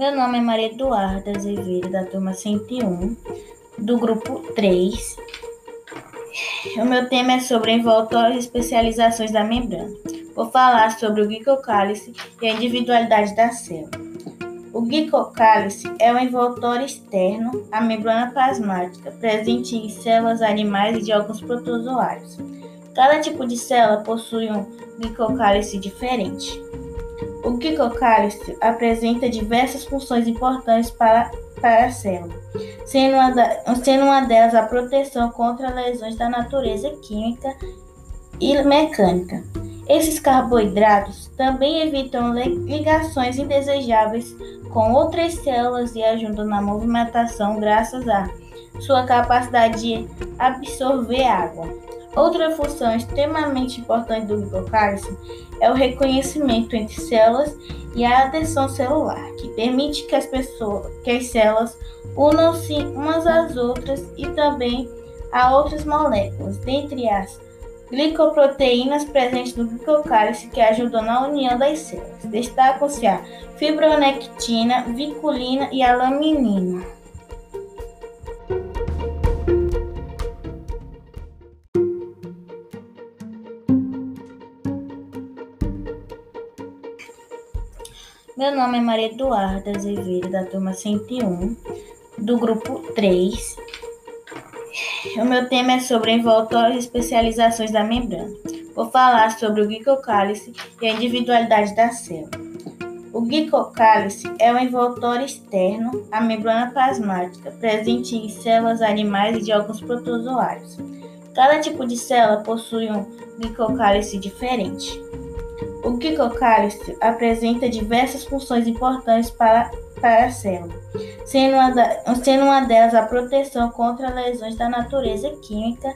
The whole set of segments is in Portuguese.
Meu nome é Maria Eduarda Azevedo, da turma 101, do grupo 3. O meu tema é sobre envoltórios e especializações da membrana. Vou falar sobre o glicocálice e a individualidade da célula. O glicocálice é o envoltório externo à membrana plasmática, presente em células animais e de alguns protozoários. Cada tipo de célula possui um glicocálice diferente. O glicocálice apresenta diversas funções importantes para, para a célula, sendo uma, da, sendo uma delas a proteção contra lesões da natureza química e mecânica. Esses carboidratos também evitam ligações indesejáveis com outras células e ajudam na movimentação graças à sua capacidade de absorver água. Outra função extremamente importante do glicocálice é o reconhecimento entre células e a adesão celular, que permite que as pessoas, que as células unam-se umas às outras e também a outras moléculas, dentre as glicoproteínas presentes no glicocálice que ajudam na união das células. Destacam-se a fibronectina, viculina e a laminina. Meu nome é Maria Eduarda Azevedo, da turma 101, do grupo 3. O meu tema é sobre envoltórios e especializações da membrana. Vou falar sobre o glicocálice e a individualidade da célula. O glicocálice é o envoltório externo à membrana plasmática, presente em células animais e de alguns protozoários. Cada tipo de célula possui um glicocálice diferente. O glicocálice apresenta diversas funções importantes para, para a célula, sendo uma, da, sendo uma delas a proteção contra lesões da natureza química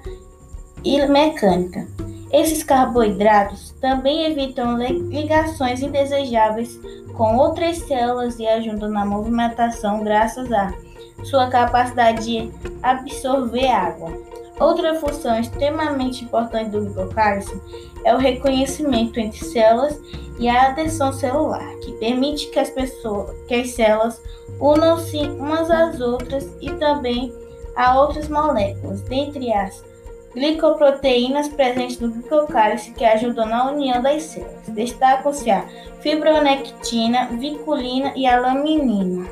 e mecânica. Esses carboidratos também evitam ligações indesejáveis com outras células e ajudam na movimentação graças à sua capacidade de absorver água. Outra função extremamente importante do glicocálice é o reconhecimento entre células e a adesão celular, que permite que as pessoas, que as células unam-se umas às outras e também a outras moléculas, dentre as glicoproteínas presentes no glicocálice que ajudam na união das células. Destacam-se a fibronectina, viculina e a laminina.